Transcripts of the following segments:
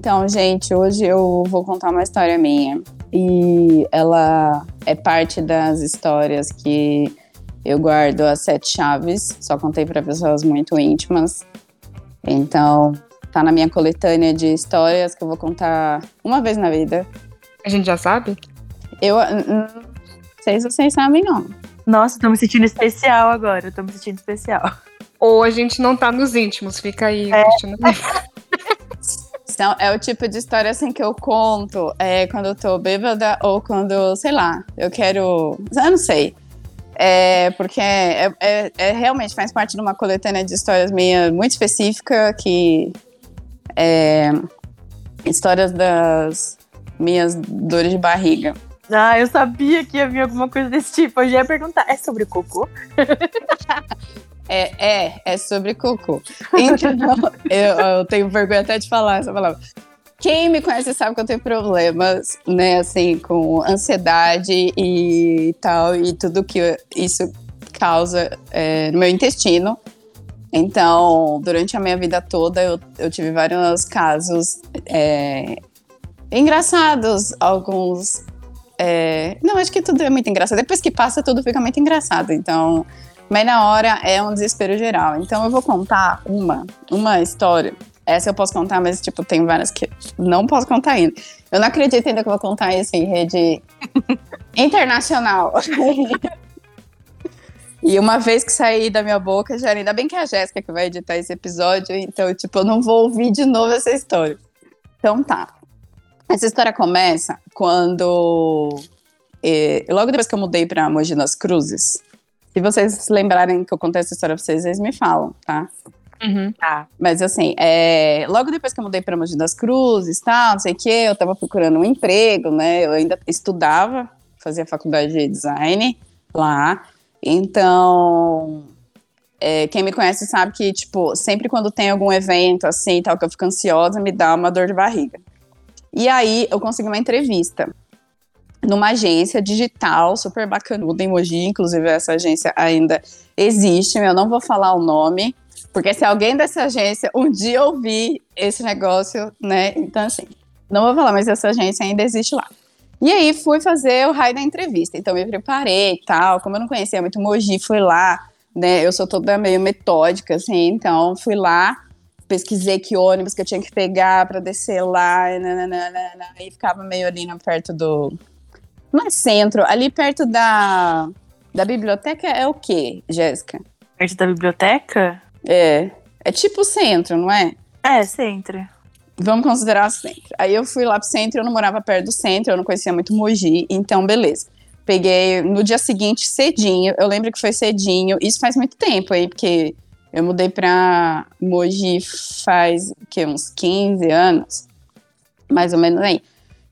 Então, gente, hoje eu vou contar uma história minha. E ela é parte das histórias que eu guardo as sete chaves. Só contei para pessoas muito íntimas. Então, tá na minha coletânea de histórias que eu vou contar uma vez na vida. A gente já sabe? Eu não sei se vocês sabem, não. Nossa, tô me sentindo especial agora. Tô me sentindo especial. Ou a gente não tá nos íntimos, fica aí É. Então, é o tipo de história assim que eu conto é, quando eu tô bêbada ou quando, sei lá, eu quero. Eu não sei. É, porque é, é- é- realmente faz parte de uma coletânea de histórias minha muito específica, que é histórias das minhas dores de barriga. Ah, eu sabia que ia vir alguma coisa desse tipo. Eu já ia perguntar. É sobre cocô? É, é, é sobre cocô. Então, eu, eu tenho vergonha até de falar essa palavra. Quem me conhece sabe que eu tenho problemas, né, assim, com ansiedade e tal, e tudo que isso causa é, no meu intestino. Então, durante a minha vida toda, eu, eu tive vários casos é, engraçados, alguns. é, não, acho que tudo é muito engraçado. Depois que passa, tudo fica muito engraçado. Então, mas na hora é um desespero geral. Então eu vou contar uma, uma história. Essa eu posso contar, mas tipo, tem várias que não posso contar ainda. Eu não acredito ainda que eu vou contar isso em rede internacional. e uma vez que sair da minha boca, já ainda bem que é a Jéssica que vai editar esse episódio, então, tipo, eu não vou ouvir de novo essa história. Então tá. Essa história começa quando. eh, logo depois que eu mudei pra Mogi das Cruzes, se vocês lembrarem que eu contei essa história pra vocês, vocês me falam, tá? Uhum. Tá. Mas assim, é, logo depois que eu mudei para Mogi das Cruzes, tal, não sei o que, eu tava procurando um emprego, né? Eu ainda estudava, fazia faculdade de design lá. Então, é, quem me conhece sabe que, tipo, sempre quando tem algum evento assim, tal, que eu fico ansiosa, me dá uma dor de barriga. E aí, eu consegui uma entrevista numa agência digital super bacanuda em Mogi, inclusive essa agência ainda existe, eu não vou falar o nome, porque se alguém dessa agência um dia ouvir esse negócio, né? Então, assim, não vou falar, mas essa agência ainda existe lá. E aí fui fazer o raio da entrevista. Então me preparei e tal. Como eu não conhecia muito Mogi, fui lá, né? Eu sou toda meio metódica, assim, então fui lá, pesquisei que ônibus que eu tinha que pegar para descer lá, e, nananana, e ficava meio ali perto do. Não é centro, ali perto da, da biblioteca é o quê, Jéssica? Perto da biblioteca? É. É tipo centro, não é? É, centro. Vamos considerar centro. Aí eu fui lá pro centro, eu não morava perto do centro, eu não conhecia muito Mogi, então beleza. Peguei no dia seguinte cedinho, eu lembro que foi cedinho, isso faz muito tempo aí, porque eu mudei pra Mogi faz que, uns 15 anos, mais ou menos aí.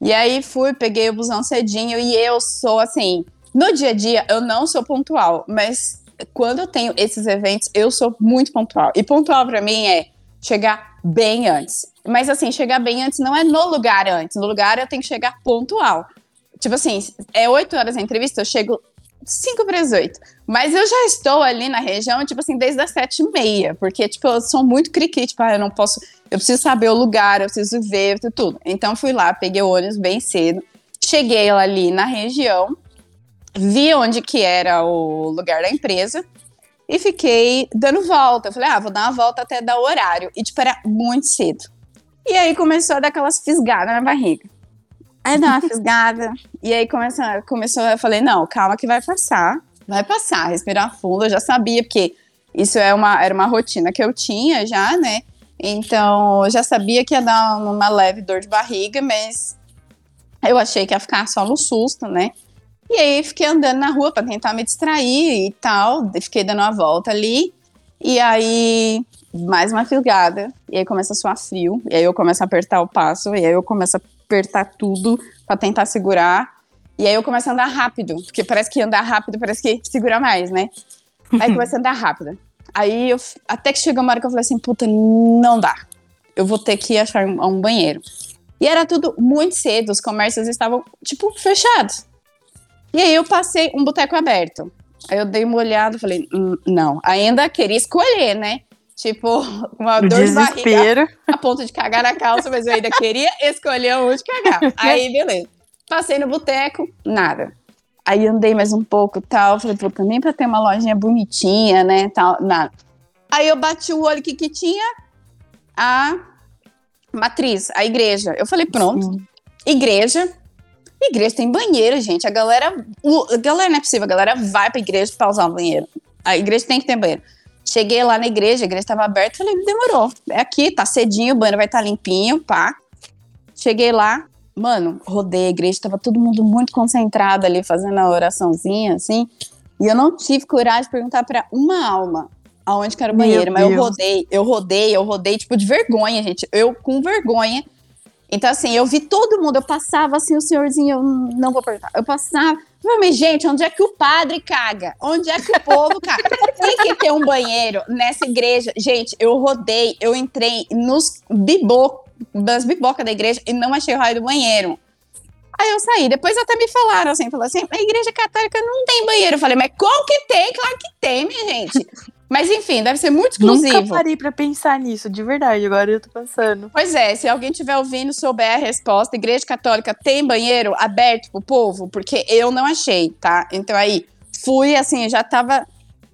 E aí fui, peguei o busão cedinho e eu sou assim, no dia a dia eu não sou pontual, mas quando eu tenho esses eventos, eu sou muito pontual. E pontual pra mim é chegar bem antes. Mas assim, chegar bem antes não é no lugar antes. No lugar eu tenho que chegar pontual. Tipo assim, é 8 horas a entrevista, eu chego 5 para as 8. Mas eu já estou ali na região, tipo assim, desde as 7 e meia. Porque, tipo, eu sou muito cri-cri, tipo, ah, eu não posso. Eu preciso saber o lugar, eu preciso ver tudo. Então fui lá, peguei o ônibus bem cedo. Cheguei ali na região, vi onde que era o lugar da empresa e fiquei dando volta. Eu falei, ah, vou dar uma volta até dar o horário. E, tipo, era muito cedo. E aí começou a dar aquelas fisgadas na barriga. Aí dá uma fisgada. E aí começou, começou, eu falei, não, calma que vai passar. Vai passar, respirar fundo. Eu já sabia, porque isso é uma, era uma rotina que eu tinha já, né? Então, eu já sabia que ia dar uma leve dor de barriga, mas eu achei que ia ficar só no susto, né? E aí fiquei andando na rua para tentar me distrair e tal. Fiquei dando uma volta ali. E aí, mais uma filgada. E aí começa a suar frio. E aí eu começo a apertar o passo. E aí eu começo a apertar tudo para tentar segurar. E aí eu começo a andar rápido. Porque parece que andar rápido parece que segura mais, né? Aí começa a andar rápido. Aí eu, até que chegou uma hora que eu falei assim, puta, não dá. Eu vou ter que achar um, um banheiro. E era tudo muito cedo, os comércios estavam, tipo, fechados. E aí eu passei um boteco aberto. Aí eu dei uma olhada falei, "Hum, não. Ainda queria escolher, né? Tipo, uma dor de barriga desespero. a ponto de cagar na calça, mas eu ainda queria escolher onde cagar. Aí, beleza. Passei no boteco, nada. Aí andei mais um pouco tal. Falei, puta, nem pra ter uma lojinha bonitinha, né? Tal, nada. Aí eu bati o olho, o que que tinha? A matriz, a igreja. Eu falei, pronto, Sim. igreja. Igreja tem banheiro, gente. A galera. o- a galera não é possível, a galera vai pra igreja pra usar o banheiro. A igreja tem que ter banheiro. Cheguei lá na igreja, a igreja estava aberta, falei, demorou. É aqui, tá cedinho, o banheiro vai estar limpinho, pá. Cheguei lá, mano, rodei a igreja, tava todo mundo muito concentrado ali, fazendo a oraçãozinha, assim. E eu não tive coragem de perguntar pra uma alma aonde que era o Meu banheiro, mas eu Deus. rodei, eu rodei, eu rodei, tipo, de vergonha, gente. Eu com vergonha. Então, assim, eu vi todo mundo, eu passava assim, o senhorzinho, eu não vou perguntar. Eu passava, falei, mas, gente, onde é que o padre caga? Onde é que o povo caga? Tem que ter um banheiro nessa igreja. Gente, eu rodei, eu entrei nos bibocos, das bibocas da igreja e não achei o raio do banheiro. Aí eu saí, depois até me falaram assim, falaram assim, a igreja católica não tem banheiro. Eu falei, mas como que tem? Claro que tem, minha gente. Mas enfim, deve ser muito exclusivo. Nunca parei pra pensar nisso, de verdade. Agora eu tô pensando. Pois é, se alguém estiver ouvindo souber a resposta, Igreja Católica tem banheiro aberto pro povo? Porque eu não achei, tá? Então aí, fui assim, já tava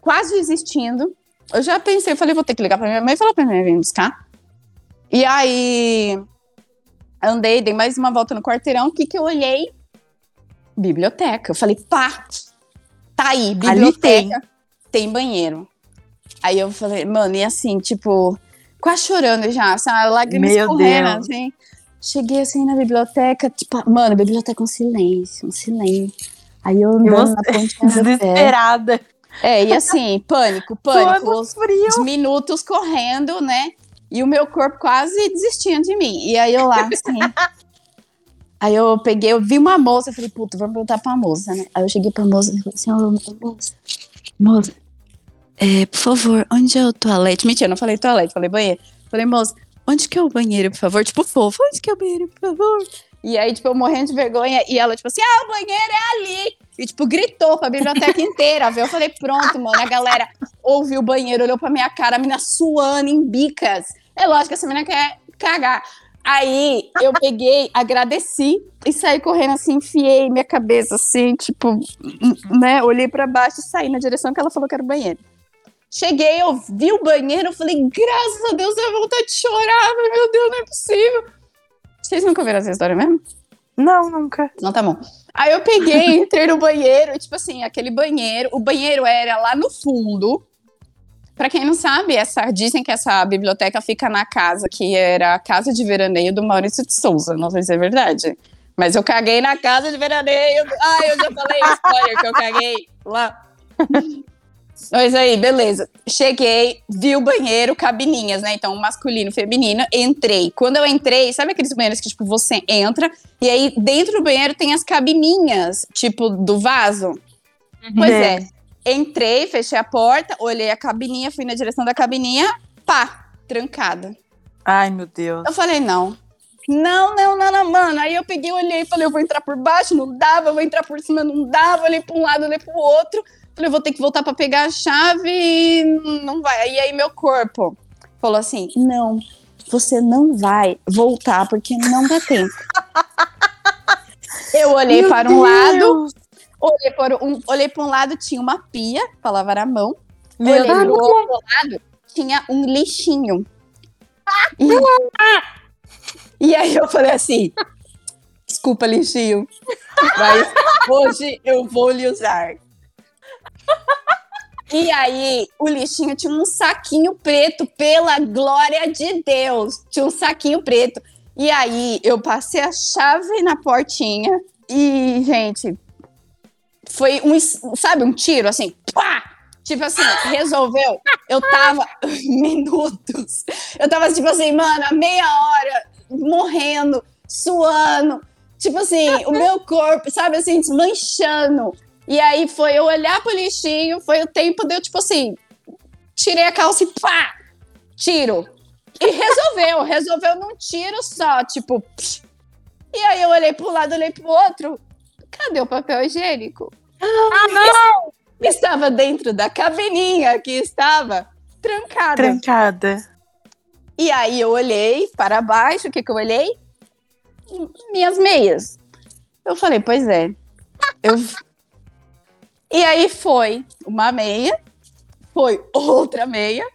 quase desistindo. Eu já pensei, eu falei, vou ter que ligar pra minha mãe e falar pra minha mãe vir buscar. E aí, andei, dei mais uma volta no quarteirão, o que que eu olhei? Biblioteca. Eu falei, pá, tá aí, biblioteca, tem banheiro. Aí eu falei, mano, e assim, tipo, quase chorando já, sabe? Lágrimas Meu correndo, Deus. assim. Cheguei assim na biblioteca, tipo, mano, biblioteca um silêncio, um silêncio. Aí eu andando na pé. Desesperada. É, e assim, pânico, pânico. Os minutos correndo, né? E o meu corpo quase desistindo de mim. E aí eu lá, assim. aí eu peguei, eu vi uma moça, eu falei, puta, vamos perguntar pra moça, né? Aí eu cheguei pra moça e falei assim, ô, moça, moça, é, por favor, onde é o toalete? Mentira, não falei toalete, falei banheiro. Falei, moça, onde que é o banheiro, por favor? Tipo, fofo, onde que é o banheiro, por favor? E aí, tipo, eu morrendo de vergonha, e ela, tipo assim, ah, o banheiro é ali. E, tipo, gritou pra biblioteca inteira, viu? Eu falei, pronto, mano, a galera ouviu o banheiro, olhou pra minha cara, a menina suando em bicas. É lógico que essa menina quer cagar. Aí, eu peguei, agradeci e saí correndo assim, enfiei minha cabeça assim, tipo, né? Olhei pra baixo e saí na direção que ela falou que era o banheiro. Cheguei, eu vi o banheiro, eu falei, graças a Deus, eu vou vontade de chorar. Meu Deus, não é possível. Vocês nunca viram essa história mesmo? Não, nunca. Não, tá bom. Aí eu peguei, entrei no banheiro, e, tipo assim, aquele banheiro, o banheiro era lá no fundo. Pra quem não sabe, essa, dizem que essa biblioteca fica na casa que era a casa de veraneio do Maurício de Souza. Não sei se é verdade. Mas eu caguei na casa de veraneio. Ai, eu já falei spoiler que eu caguei lá. Mas aí, beleza. Cheguei, vi o banheiro, cabininhas, né? Então, masculino, feminino. Entrei. Quando eu entrei, sabe aqueles banheiros que, tipo, você entra e aí dentro do banheiro tem as cabininhas, tipo, do vaso? Pois é. Entrei, fechei a porta, olhei a cabininha, fui na direção da cabininha, pá, trancada. Ai, meu Deus. Eu falei, não. Não, não, não, não, mano. Aí eu peguei, olhei e falei, eu vou entrar por baixo, não dava, eu vou entrar por cima, não dava, olhei pra um lado, olhei pro outro. Falei, eu vou ter que voltar pra pegar a chave e não vai. E aí meu corpo falou assim: não, você não vai voltar porque não dá tempo. eu olhei Meu para um lado, olhei para um, olhei para um lado, tinha uma pia pra lavar a mão. Meu olhei Deus. pro outro lado, tinha um lixinho. E, e aí eu falei assim: desculpa, lixinho, mas hoje eu vou lhe usar. E aí, o lixinho tinha um saquinho preto, pela glória de Deus. Tinha um saquinho preto. E aí, eu passei a chave na portinha e, gente, foi um, sabe, um tiro assim, pá! Tipo assim, resolveu. Eu tava minutos. Eu tava, tipo assim, mano, meia hora morrendo, suando. Tipo assim, o meu corpo, sabe assim, desmanchando. E aí foi eu olhar pro lixinho, foi o tempo de eu, tipo assim, tirei a calça e pá! Tiro. E resolveu, resolveu num tiro só, tipo. psh. E aí eu olhei pro lado, olhei pro outro. Cadê o papel higiênico? Ah, não! Estava dentro da cabininha que estava trancada. Trancada. E aí eu olhei para baixo, o que que eu olhei? Minhas meias. Eu falei, pois é. Eu... E aí foi uma meia, foi outra meia.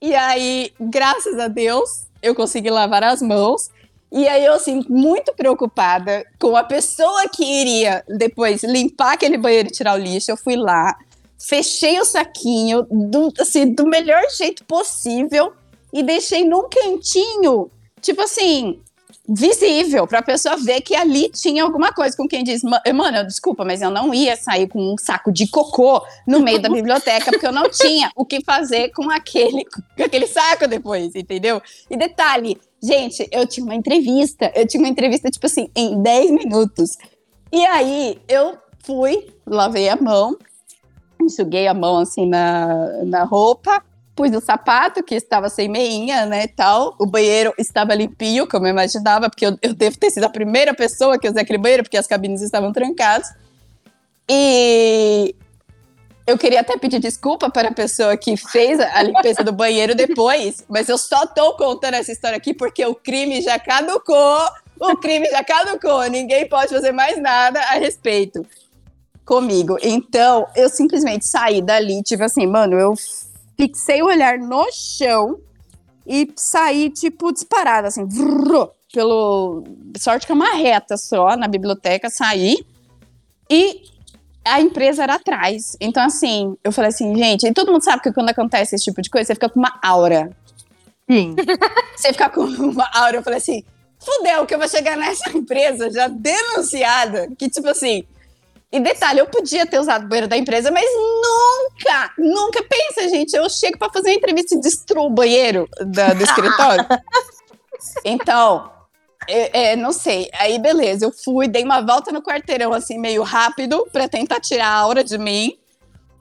E aí, graças a Deus, eu consegui lavar as mãos. E aí eu, assim, muito preocupada com a pessoa que iria depois limpar aquele banheiro e tirar o lixo, eu fui lá, fechei o saquinho do, assim, do melhor jeito possível e deixei num cantinho, tipo assim, visível, pra pessoa ver que ali tinha alguma coisa. Com quem diz, mano, desculpa, mas eu não ia sair com um saco de cocô no meio da biblioteca, porque eu não tinha o que fazer com aquele, com aquele saco depois, entendeu? E detalhe, gente, eu tinha uma entrevista, eu tinha uma entrevista, tipo assim, em 10 minutos. E aí eu fui, lavei a mão, enxuguei a mão assim na, na roupa, pus o sapato, que estava sem meinha, né, tal. O banheiro estava limpinho, como eu imaginava, porque eu, eu devo ter sido a primeira pessoa que usei aquele banheiro, porque as cabines estavam trancadas. E eu queria até pedir desculpa para a pessoa que fez a limpeza do banheiro depois, mas eu só tô contando essa história aqui porque o crime já caducou. O crime já caducou, ninguém pode fazer mais nada a respeito comigo. Então, eu simplesmente saí dali, tipo assim, mano, eu fixei o olhar no chão e saí, tipo, disparada, assim, vrr, pelo. Sorte que é uma reta só na biblioteca, saí. E a empresa era atrás. Então, assim, eu falei assim, gente, e todo mundo sabe que quando acontece esse tipo de coisa, você fica com uma aura. Sim. Você fica com uma aura. Eu falei assim, fudeu, que eu vou chegar nessa empresa já denunciada. Que, tipo assim, e detalhe, eu podia ter usado o banheiro da empresa, mas nunca, nunca. Pensa, gente, eu chego para fazer uma entrevista e destruo o banheiro da, do escritório. então, é, é, não sei. Aí, beleza, eu fui, dei uma volta no quarteirão, assim, meio rápido, para tentar tirar a aura de mim.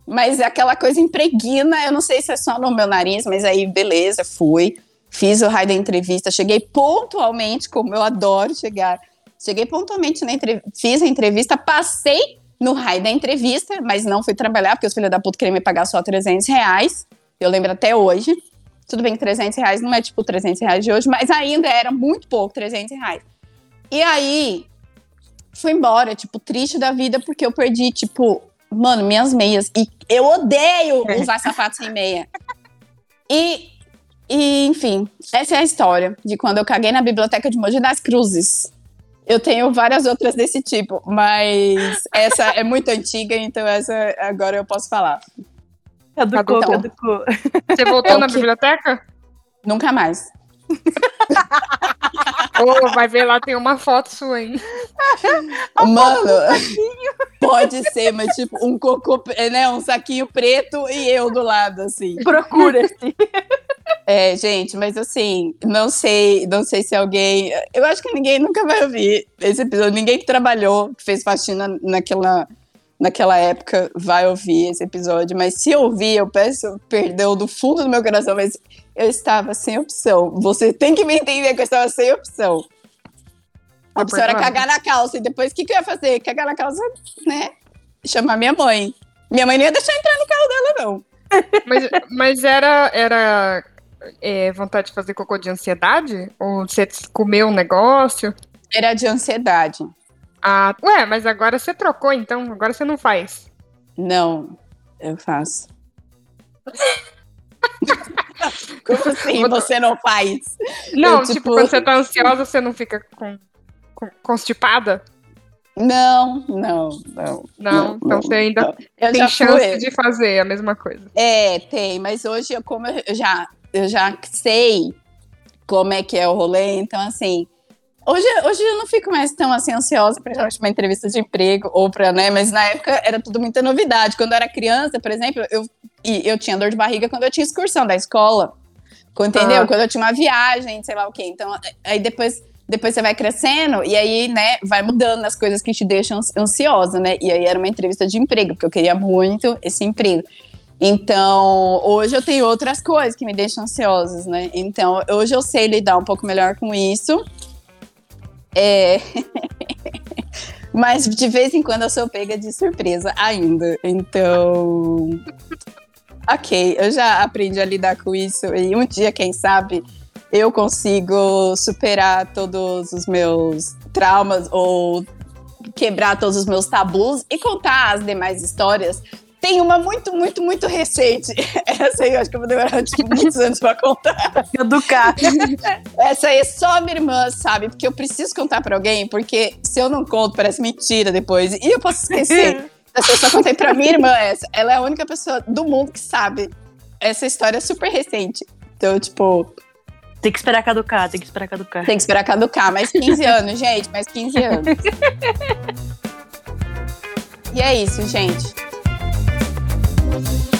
Mas é aquela coisa impregna, eu não sei se é só no meu nariz, mas aí, beleza, fui. Fiz o raio da entrevista, cheguei pontualmente, como eu adoro chegar. Cheguei pontualmente na entrevista, fiz a entrevista, passei no raio da entrevista, mas não fui trabalhar, porque os filhos da puta queriam me pagar só 300 reais. Eu lembro até hoje. Tudo bem que 300 reais não é tipo 300 reais de hoje, mas ainda era muito pouco, 300 reais. E aí, fui embora, tipo, triste da vida, porque eu perdi, tipo, mano, minhas meias. E eu odeio usar sapatos sem meia. E, e, enfim, essa é a história de quando eu caguei na biblioteca de Mogi das Cruzes. Eu tenho várias outras desse tipo, mas essa é muito antiga, então essa agora eu posso falar. Caducou, Então, caducou. Você voltou É na que- biblioteca? Nunca mais. Ô, vai ver lá, tem uma foto sua, hein? Mano, pode ser, mas tipo, um cocô, né? Um saquinho preto e eu do lado, assim. Procura-se. É, gente, mas assim, não sei, não sei se alguém. Eu acho que ninguém nunca vai ouvir esse episódio. Ninguém que trabalhou, que fez faxina naquela, naquela época, vai ouvir esse episódio. Mas se ouvir, eu peço perdão do fundo do meu coração, mas eu estava sem opção. Você tem que me entender que eu estava sem opção. A Tá opção era cagar na calça. E depois, o que, que eu ia fazer? Cagar na calça, né? Chamar minha mãe. Minha mãe não ia deixar entrar no carro dela, não. Mas, mas era, era é, vontade de fazer cocô de ansiedade? Ou você comeu um negócio? Era de ansiedade. Ah, ué, mas agora você trocou, então agora você não faz. Não, eu faço. Como assim você não faz? Não, Eu, tipo, tipo- quando você tá ansiosa, você não fica com, com- constipada? Não, não, não. Não, então você ainda não. Tem chance fui. de fazer a mesma coisa. É, tem, mas hoje, eu- como eu já, eu já sei como é que é o rolê, então assim. Hoje, hoje eu não fico mais tão assim ansiosa para uma entrevista de emprego ou para, né? Mas na época era tudo muita novidade. Quando eu era criança, por exemplo, eu, e eu tinha dor de barriga quando eu tinha excursão da escola. Entendeu? Ah. Quando eu tinha uma viagem, sei lá o quê. Então, aí depois, depois você vai crescendo e aí, né, vai mudando as coisas que te deixam ansiosa, né? E aí era uma entrevista de emprego, porque eu queria muito esse emprego. Então, hoje eu tenho outras coisas que me deixam ansiosas, né? Então, hoje eu sei lidar um pouco melhor com isso. É... Mas de vez em quando eu sou pega de surpresa ainda. Então. ok, eu já aprendi a lidar com isso e um dia, quem sabe, eu consigo superar todos os meus traumas ou quebrar todos os meus tabus e contar as demais histórias. Tem uma muito, muito, muito recente. Essa aí eu acho que eu vou demorar tipo, muitos anos pra contar. Educar. Essa aí é só minha irmã, sabe? Porque eu preciso contar pra alguém, porque se eu não conto, parece mentira depois. E eu posso esquecer. Eu só contei pra minha irmã essa. Ela é a única pessoa do mundo que sabe. Essa história é super recente. Então, tipo, Tem que esperar caducar, tem que esperar caducar. tem que esperar caducar. Mais 15 anos, gente. Mais 15 anos. E é isso, gente. Thank you.